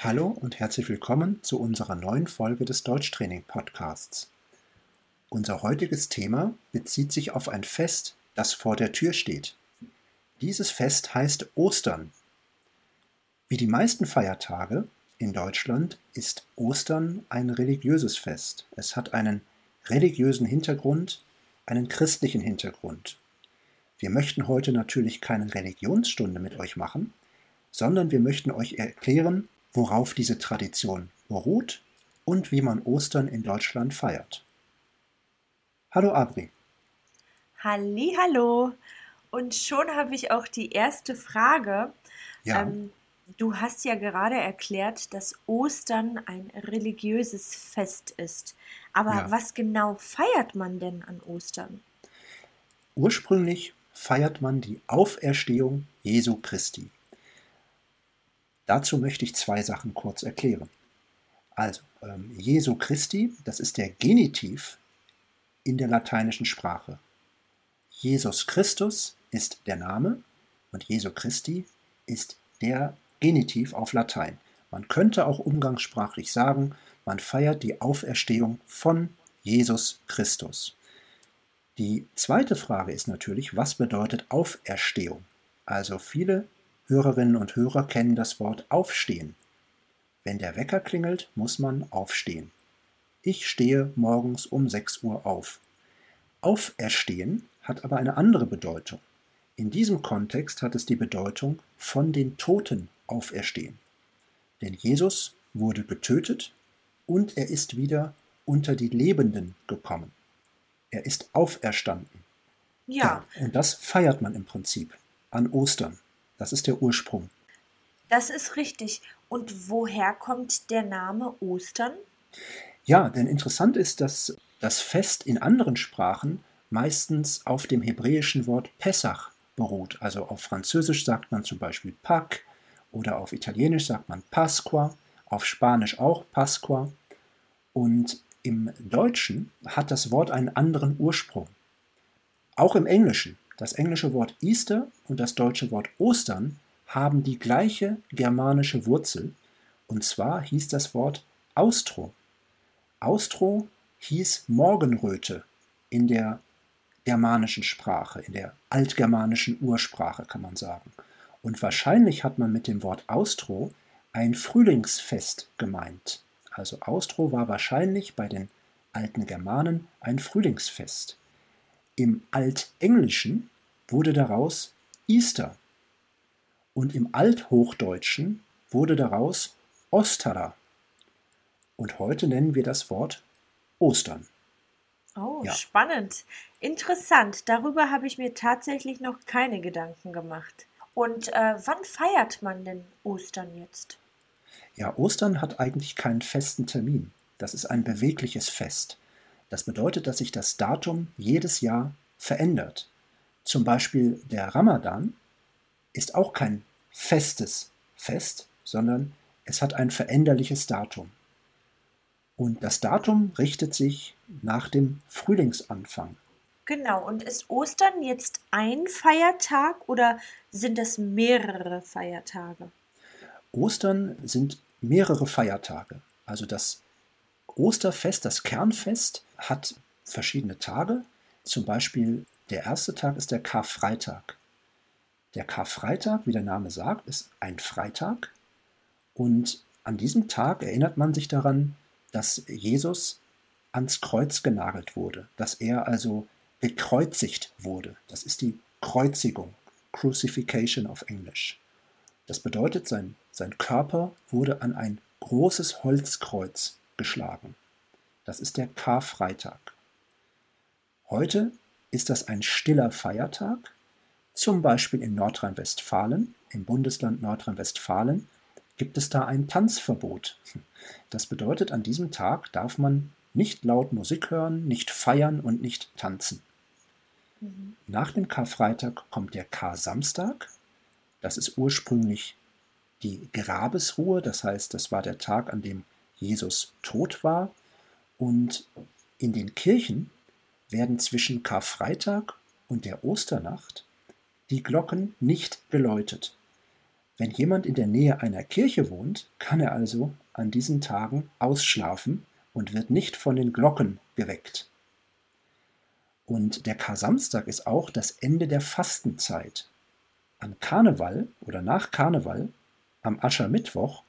Hallo und herzlich willkommen zu unserer neuen Folge des Deutschtraining Podcasts. Unser heutiges Thema bezieht sich auf ein Fest, das vor der Tür steht. Dieses Fest heißt Ostern. Wie die meisten Feiertage in Deutschland ist Ostern ein religiöses Fest. Es hat einen religiösen Hintergrund, einen christlichen Hintergrund. Wir möchten heute natürlich keine Religionsstunde mit euch machen, sondern wir möchten euch erklären, worauf diese Tradition beruht und wie man Ostern in Deutschland feiert. Hallo Abri. Halli, hallo. Und schon habe ich auch die erste Frage. Ja. Ähm, du hast ja gerade erklärt, dass Ostern ein religiöses Fest ist. Aber Ja. was genau feiert man denn an Ostern? Ursprünglich feiert man die Auferstehung Jesu Christi. Dazu möchte ich zwei Sachen kurz erklären. Also, ähm, Jesu Christi, das ist der Genitiv in der lateinischen Sprache. Jesus Christus ist der Name und Jesu Christi ist der Genitiv auf Latein. Man könnte auch umgangssprachlich sagen, man feiert die Auferstehung von Jesus Christus. Die zweite Frage ist natürlich, was bedeutet Auferstehung? Also viele Hörerinnen und Hörer kennen das Wort aufstehen. Wenn der Wecker klingelt, muss man aufstehen. Ich stehe morgens um 6 Uhr auf. Auferstehen hat aber eine andere Bedeutung. In diesem Kontext hat es die Bedeutung von den Toten auferstehen. Denn Jesus wurde getötet und er ist wieder unter die Lebenden gekommen. Er ist auferstanden. Ja, Und das feiert man im Prinzip an Ostern. Das ist der Ursprung. das ist richtig. Und woher kommt der Name Ostern? Ja, denn interessant ist, dass das Fest in anderen Sprachen meistens auf dem hebräischen Wort Pessach beruht. Also auf Französisch sagt man zum Beispiel Pâques oder auf Italienisch sagt man Pasqua, auf Spanisch auch Pasqua. Und im Deutschen hat das Wort einen anderen Ursprung. Auch im Englischen. Das englische Wort Easter und das deutsche Wort Ostern haben die gleiche germanische Wurzel. Und zwar hieß das Wort Austro. Austro hieß Morgenröte in der germanischen Sprache, in der altgermanischen Ursprache kann man sagen. Und wahrscheinlich hat man mit dem Wort Austro ein Frühlingsfest gemeint. Also Austro war wahrscheinlich bei den alten Germanen ein Frühlingsfest. Im Altenglischen wurde daraus Easter und im Althochdeutschen wurde daraus Ostara. Und heute nennen wir das Wort Ostern. Oh, Ja. spannend. Interessant. Darüber habe ich mir tatsächlich noch keine Gedanken gemacht. Und äh, wann feiert man denn Ostern jetzt? Ja, Ostern hat eigentlich keinen festen Termin. Das ist ein bewegliches Fest. Das bedeutet, dass sich das Datum jedes Jahr verändert. Zum Beispiel der Ramadan ist auch kein festes Fest, sondern es hat ein veränderliches Datum. Und das Datum richtet sich nach dem Frühlingsanfang. Genau. Und ist Ostern jetzt ein Feiertag oder sind das mehrere Feiertage? Ostern sind mehrere Feiertage. Also das Osterfest, das Kernfest, hat verschiedene Tage. Zum Beispiel der erste Tag ist der Karfreitag. Der Karfreitag, wie der Name sagt, ist ein Freitag. Und an diesem Tag erinnert man sich daran, dass Jesus ans Kreuz genagelt wurde, dass er also gekreuzigt wurde. Das ist die Kreuzigung, Crucifixion auf Englisch. Das bedeutet, sein, sein Körper wurde an ein großes Holzkreuz geschlagen. Das ist der Karfreitag. Heute ist das ein stiller Feiertag, zum Beispiel in Nordrhein-Westfalen, im Bundesland Nordrhein-Westfalen, gibt es da ein Tanzverbot. Das bedeutet, an diesem Tag darf man nicht laut Musik hören, nicht feiern und nicht tanzen. Mhm. Nach dem Karfreitag kommt der Kar-Samstag. Das ist ursprünglich die Grabesruhe, das heißt, das war der Tag, an dem Jesus tot war. Und in den Kirchen werden zwischen Karfreitag und der Osternacht die Glocken nicht geläutet. Wenn jemand in der Nähe einer Kirche wohnt, kann er also an diesen Tagen ausschlafen und wird nicht von den Glocken geweckt. Und der Kar-Samstag ist auch das Ende der Fastenzeit. An Karneval oder nach Karneval, am Aschermittwoch,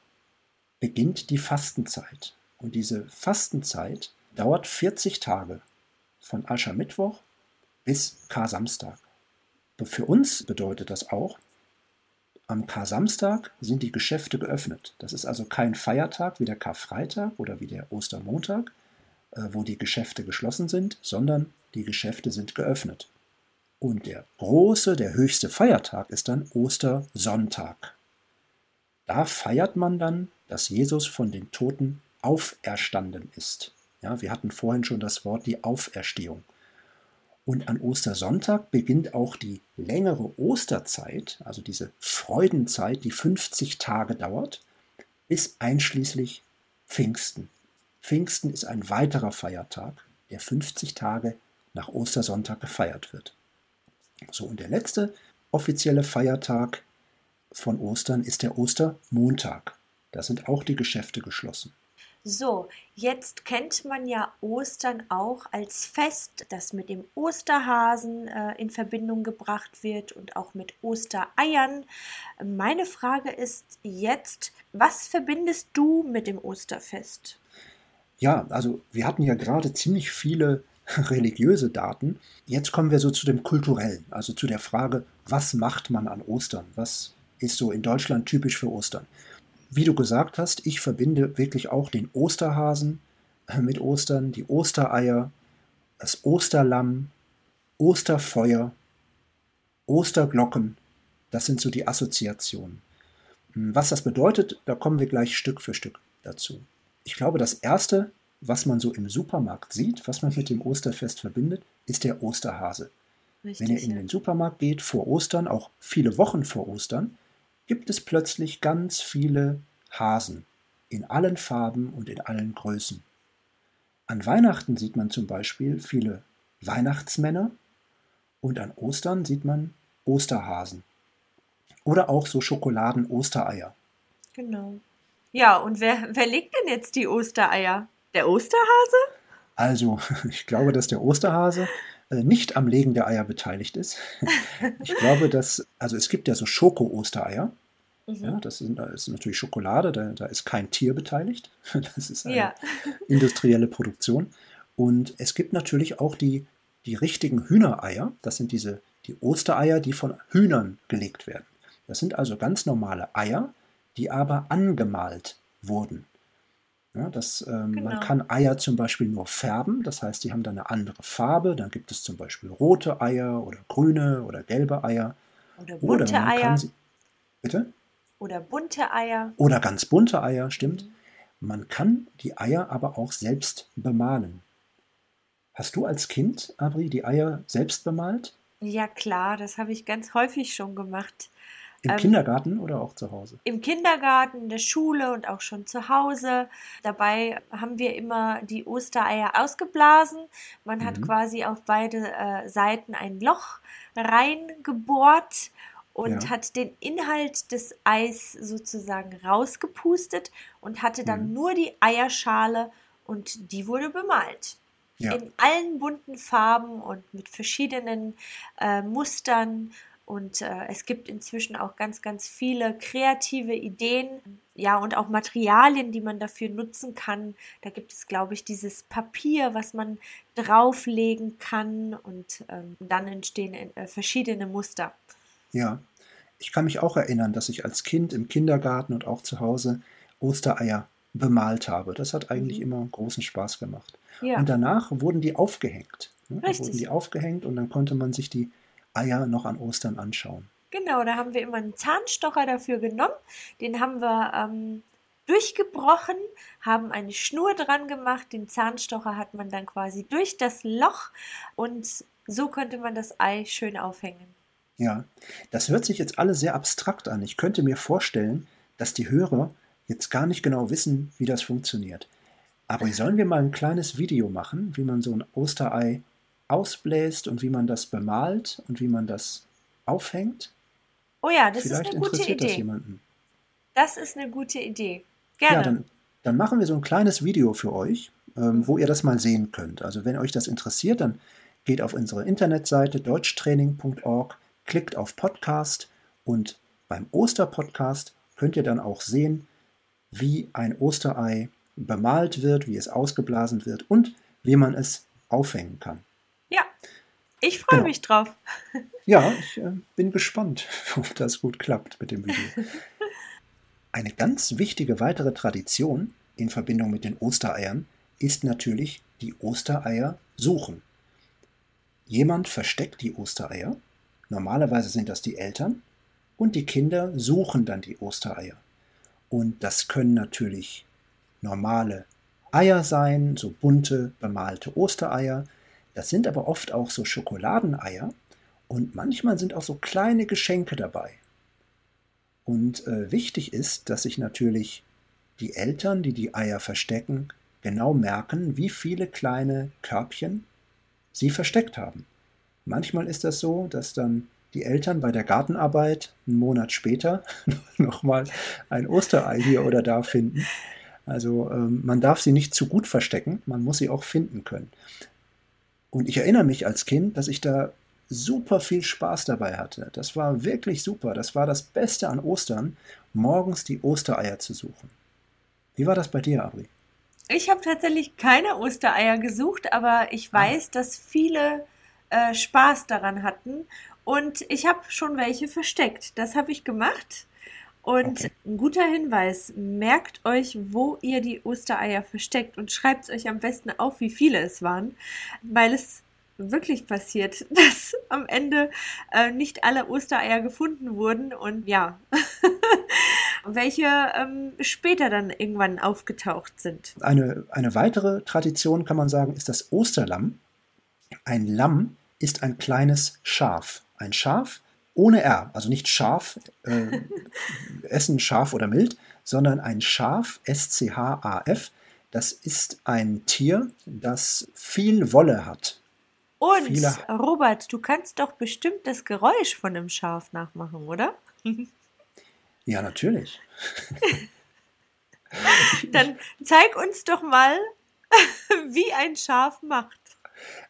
beginnt die Fastenzeit. Und diese Fastenzeit dauert 40 Tage, von Aschermittwoch bis Kar-Samstag. Für uns bedeutet das auch, am Kar-Samstag sind die Geschäfte geöffnet. Das ist also kein Feiertag wie der Karfreitag oder wie der Ostermontag, äh, wo die Geschäfte geschlossen sind, sondern die Geschäfte sind geöffnet. Und der große, der höchste Feiertag ist dann Ostersonntag. Da feiert man dann, dass Jesus von den Toten auferstanden ist. Ja, wir hatten vorhin schon das Wort die Auferstehung. Und an Ostersonntag beginnt auch die längere Osterzeit, also diese Freudenzeit, die 50 Tage dauert, bis einschließlich Pfingsten. Pfingsten ist ein weiterer Feiertag, der 50 Tage nach Ostersonntag gefeiert wird. So, und der letzte offizielle Feiertag von Ostern ist der Ostermontag. Da sind auch die Geschäfte geschlossen. So, jetzt kennt man ja Ostern auch als Fest, das mit dem Osterhasen äh, in Verbindung gebracht wird und auch mit Ostereiern. Meine Frage ist jetzt, was verbindest du mit dem Osterfest? Ja, also wir hatten ja gerade ziemlich viele religiöse Daten. Jetzt kommen wir so zu dem kulturellen, also zu der Frage, was macht man an Ostern? Was ist so in Deutschland typisch für Ostern? Wie du gesagt hast, ich verbinde wirklich auch den Osterhasen äh, mit Ostern, die Ostereier, das Osterlamm, Osterfeuer, Osterglocken. Das sind so die Assoziationen. Hm, was das bedeutet, da kommen wir gleich Stück für Stück dazu. Ich glaube, das Erste, was man so im Supermarkt sieht, was man mit dem Osterfest verbindet, ist der Osterhase. Richtig, Wenn ihr in den Supermarkt geht vor Ostern, auch viele Wochen vor Ostern, gibt es plötzlich ganz viele Hasen in allen Farben und in allen Größen. An Weihnachten sieht man zum Beispiel viele Weihnachtsmänner und an Ostern sieht man Osterhasen. Oder auch so Schokoladen-Ostereier. Genau. Ja, und wer, wer legt denn jetzt die Ostereier? Der Osterhase? Also, ich glaube, dass der Osterhase äh, nicht am Legen der Eier beteiligt ist. Ich glaube, dass, also es gibt ja so Schoko-Ostereier. Mhm. Ja, das, sind, das ist natürlich Schokolade, da, da, ist kein Tier beteiligt. Das ist eine ja. industrielle Produktion. Und es gibt natürlich auch die, die richtigen Hühnereier. Das sind diese die Ostereier, die von Hühnern gelegt werden. Das sind also ganz normale Eier, die aber angemalt wurden. Ja, das, ähm, genau. Man kann Eier zum Beispiel nur färben, das heißt, die haben dann eine andere Farbe. Dann gibt es zum Beispiel rote Eier oder grüne oder gelbe Eier. Oder bunte oder Eier. Sie, bitte? Oder bunte Eier. Oder ganz bunte Eier, stimmt. Mhm. Man kann die Eier aber auch selbst bemalen. Hast du als Kind, Abri, die Eier selbst bemalt? Ja, klar, das habe ich ganz häufig schon gemacht. Im ähm, Kindergarten oder auch zu Hause? Im Kindergarten, in der Schule und auch schon zu Hause. Dabei haben wir immer die Ostereier ausgeblasen. Man mhm. hat quasi auf beide äh, Seiten ein Loch reingebohrt und ja. hat den Inhalt des Eis sozusagen rausgepustet und hatte dann mhm. nur die Eierschale und die wurde bemalt. Ja. In allen bunten Farben und mit verschiedenen äh, Mustern und äh, es gibt inzwischen auch ganz, ganz viele kreative Ideen, ja, und auch Materialien, die man dafür nutzen kann. Da gibt es, glaube ich, dieses Papier, was man drauflegen kann und ähm, dann entstehen äh, verschiedene Muster. Ja, ich kann mich auch erinnern, dass ich als Kind im Kindergarten und auch zu Hause Ostereier bemalt habe. Das hat eigentlich mhm. immer großen Spaß gemacht. Ja. Und danach wurden die aufgehängt. Ne? Da wurden die aufgehängt und dann konnte man sich die Eier noch an Ostern anschauen. Genau, da haben wir immer einen Zahnstocher dafür genommen. Den haben wir ähm, durchgebrochen, haben eine Schnur dran gemacht. Den Zahnstocher hat man dann quasi durch das Loch und so konnte man das Ei schön aufhängen. Ja, das hört sich jetzt alles sehr abstrakt an. Ich könnte mir vorstellen, dass die Hörer jetzt gar nicht genau wissen, wie das funktioniert. Aber sollen wir mal ein kleines Video machen, wie man so ein Osterei ausbläst und wie man das bemalt und wie man das aufhängt? Oh ja, das Vielleicht ist eine gute Idee. das jemanden. Das ist eine gute Idee. Ja, Gerne. dann, dann machen wir so ein kleines Video für euch, ähm, wo ihr das mal sehen könnt. Also wenn euch das interessiert, dann geht auf unsere Internetseite deutschtraining.org, klickt auf Podcast und beim Osterpodcast könnt ihr dann auch sehen, wie ein Osterei bemalt wird, wie es ausgeblasen wird und wie man es aufhängen kann. ja, ich freue Genau. mich drauf. Ja, ich äh, bin gespannt, ob das gut klappt mit dem Video. Eine ganz wichtige weitere Tradition in Verbindung mit den Ostereiern ist natürlich die Ostereier suchen. Jemand versteckt die Ostereier, normalerweise sind das die Eltern, und die Kinder suchen dann die Ostereier. Und das können natürlich normale Eier sein, so bunte, bemalte Ostereier. Das sind aber oft auch so Schokoladeneier und manchmal sind auch so kleine Geschenke dabei. Und äh, wichtig ist, dass sich natürlich die Eltern, die die Eier verstecken, genau merken, wie viele kleine Körbchen sie versteckt haben. Manchmal ist das so, dass dann die Eltern bei der Gartenarbeit einen Monat später nochmal ein Osterei hier oder da finden. Also ähm, man darf sie nicht zu gut verstecken, man muss sie auch finden können. Und ich erinnere mich als Kind, dass ich da super viel Spaß dabei hatte. Das war wirklich super. Das war das Beste an Ostern, morgens die Ostereier zu suchen. Wie war das bei dir, Abri? Ich habe tatsächlich keine Ostereier gesucht, aber ich Ah. weiß, dass viele äh, Spaß daran hatten und ich habe schon welche versteckt. Das habe ich gemacht. Und Okay. ein guter Hinweis, merkt euch, wo ihr die Ostereier versteckt und schreibt es euch am besten auf, wie viele es waren, weil es wirklich passiert, dass am Ende äh, nicht alle Ostereier gefunden wurden und ja, welche ähm, später dann irgendwann aufgetaucht sind. Eine, eine weitere Tradition, kann man sagen, ist das Osterlamm. Ein Lamm ist ein kleines Schaf. Ein Schaf ohne R, also nicht scharf, äh, essen scharf oder mild, sondern ein Schaf, S-C-H-A-F. Das ist ein Tier, das viel Wolle hat. Und Viele- Robert, du kannst doch bestimmt das Geräusch von einem Schaf nachmachen, oder? Ja, natürlich. Dann zeig uns doch mal, wie ein Schaf macht.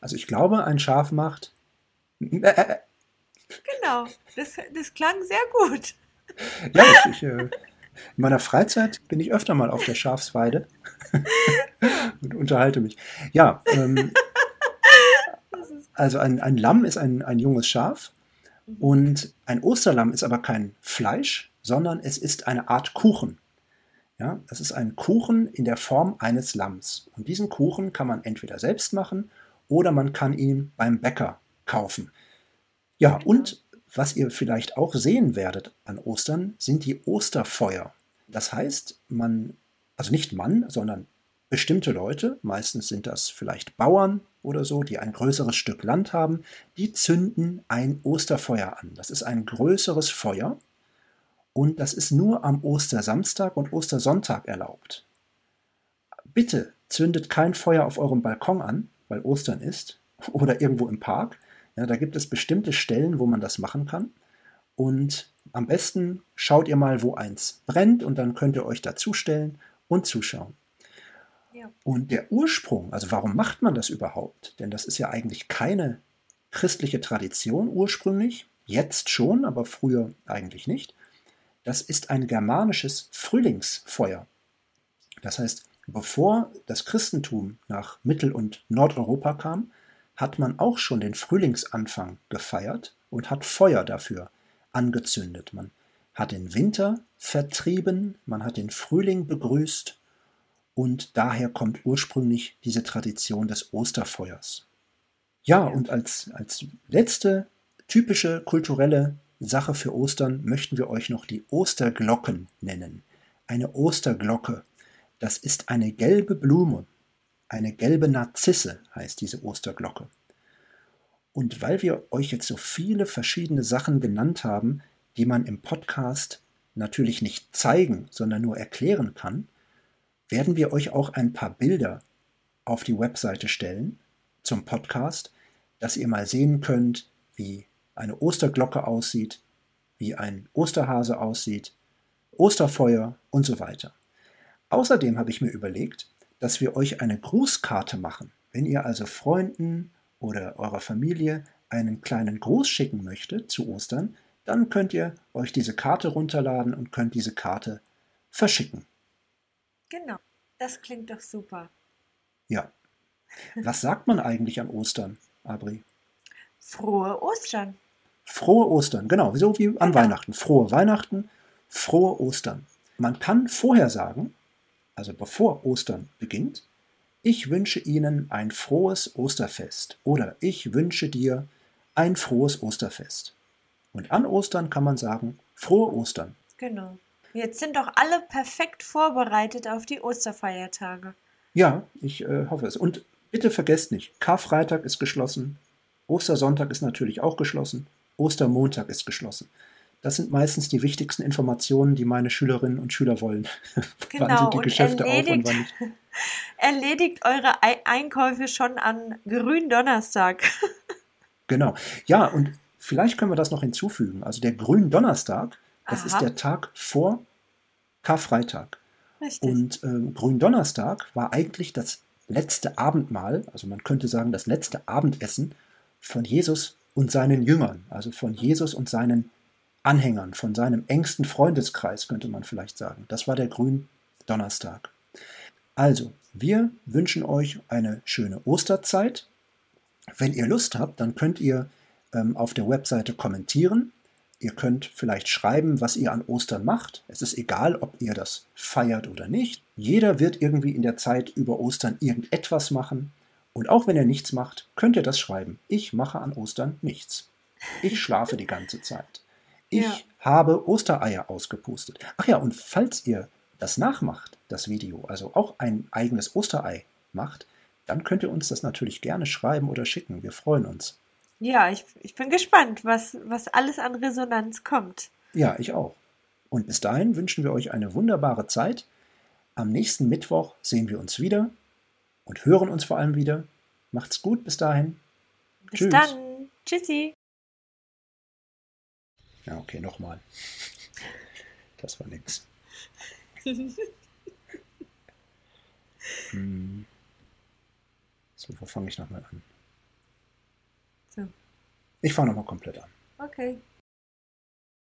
Also ich glaube, ein Schaf macht. Äh, äh, Genau, das, das klang sehr gut. Ja, ich, ich, äh, in meiner Freizeit bin ich öfter mal auf der Schafsweide und unterhalte mich. Ja, ähm, Das also ein, ein Lamm ist ein, ein junges Schaf und ein Osterlamm ist aber kein Fleisch, sondern es ist eine Art Kuchen. Ja, es ist ein Kuchen in der Form eines Lamms. Und diesen Kuchen kann man entweder selbst machen oder man kann ihn beim Bäcker kaufen. Ja, Genau. und was ihr vielleicht auch sehen werdet an Ostern, sind die Osterfeuer. Das heißt, man, also nicht man, sondern bestimmte Leute, meistens sind das vielleicht Bauern oder so, die ein größeres Stück Land haben, die zünden ein Osterfeuer an. Das ist ein größeres Feuer und das ist nur am Ostersamstag und Ostersonntag erlaubt. Bitte zündet kein Feuer auf eurem Balkon an, weil Ostern ist, oder irgendwo im Park. Ja, da gibt es bestimmte Stellen, wo man das machen kann. Und am besten schaut ihr mal, wo eins brennt und dann könnt ihr euch dazustellen und zuschauen. Ja. Und der Ursprung, also warum macht man das überhaupt? Denn das ist ja eigentlich keine christliche Tradition ursprünglich, jetzt schon, aber früher eigentlich nicht. Das ist ein germanisches Frühlingsfeuer. Das heißt, bevor das Christentum nach Mittel- und Nordeuropa kam, hat man auch schon den Frühlingsanfang gefeiert und hat Feuer dafür angezündet. Man hat den Winter vertrieben, man hat den Frühling begrüßt und daher kommt ursprünglich diese Tradition des Osterfeuers. Ja, und als, als letzte typische kulturelle Sache für Ostern möchten wir euch noch die Osterglocken nennen. Eine Osterglocke, das ist eine gelbe Blume, eine gelbe Narzisse heißt diese Osterglocke. Und weil wir euch jetzt so viele verschiedene Sachen genannt haben, die man im Podcast natürlich nicht zeigen, sondern nur erklären kann, werden wir euch auch ein paar Bilder auf die Webseite stellen zum Podcast, dass ihr mal sehen könnt, wie eine Osterglocke aussieht, wie ein Osterhase aussieht, Osterfeuer und so weiter. Außerdem habe ich mir überlegt, dass wir euch eine Grußkarte machen. Wenn ihr also Freunden oder eurer Familie einen kleinen Gruß schicken möchtet zu Ostern, dann könnt ihr euch diese Karte runterladen und könnt diese Karte verschicken. Genau, das klingt doch super. Ja. Was sagt man eigentlich an Ostern, Abri? Frohe Ostern. Frohe Ostern, genau, so wie an genau. Weihnachten. Frohe Weihnachten, frohe Ostern. Man kann vorher sagen, also bevor Ostern beginnt, ich wünsche Ihnen ein frohes Osterfest oder ich wünsche dir ein frohes Osterfest. Und an Ostern kann man sagen, frohe Ostern. Genau. Jetzt sind doch alle perfekt vorbereitet auf die Osterfeiertage. Ja, ich äh, hoffe es. Und bitte vergesst nicht, Karfreitag ist geschlossen, Ostersonntag ist natürlich auch geschlossen, Ostermontag ist geschlossen. Das sind meistens die wichtigsten Informationen, die meine Schülerinnen und Schüler wollen. Genau, wann sind die Geschäfte auf und wann nicht. Erledigt eure Einkäufe schon an Gründonnerstag. genau. Ja, und vielleicht können wir das noch hinzufügen. Also der Gründonnerstag, das Aha. ist der Tag vor Karfreitag. Richtig. Und äh, Gründonnerstag war eigentlich das letzte Abendmahl, also man könnte sagen das letzte Abendessen von Jesus und seinen Jüngern, also von Jesus und seinen Anhängern, von seinem engsten Freundeskreis, könnte man vielleicht sagen. Das war der Gründonnerstag. Also, wir wünschen euch eine schöne Osterzeit. Wenn ihr Lust habt, dann könnt ihr ähm, auf der Webseite kommentieren. Ihr könnt vielleicht schreiben, was ihr an Ostern macht. Es ist egal, ob ihr das feiert oder nicht. Jeder wird irgendwie in der Zeit über Ostern irgendetwas machen. Und auch wenn er nichts macht, könnt ihr das schreiben. Ich mache an Ostern nichts. Ich schlafe die ganze Zeit. Ich ja. habe Ostereier ausgepustet. Ach ja, und falls ihr das nachmacht, das Video, also auch ein eigenes Osterei macht, dann könnt ihr uns das natürlich gerne schreiben oder schicken. Wir freuen uns. Ja, ich, ich bin gespannt, was, was alles an Resonanz kommt. Ja, ich auch. Und bis dahin wünschen wir euch eine wunderbare Zeit. Am nächsten Mittwoch sehen wir uns wieder und hören uns vor allem wieder. Macht's gut bis dahin. Bis Tschüss. dann. Tschüssi. Ja, okay, nochmal. Das war nix. hm. So, wo fange ich nochmal an? So. Ich fange nochmal komplett an. Okay.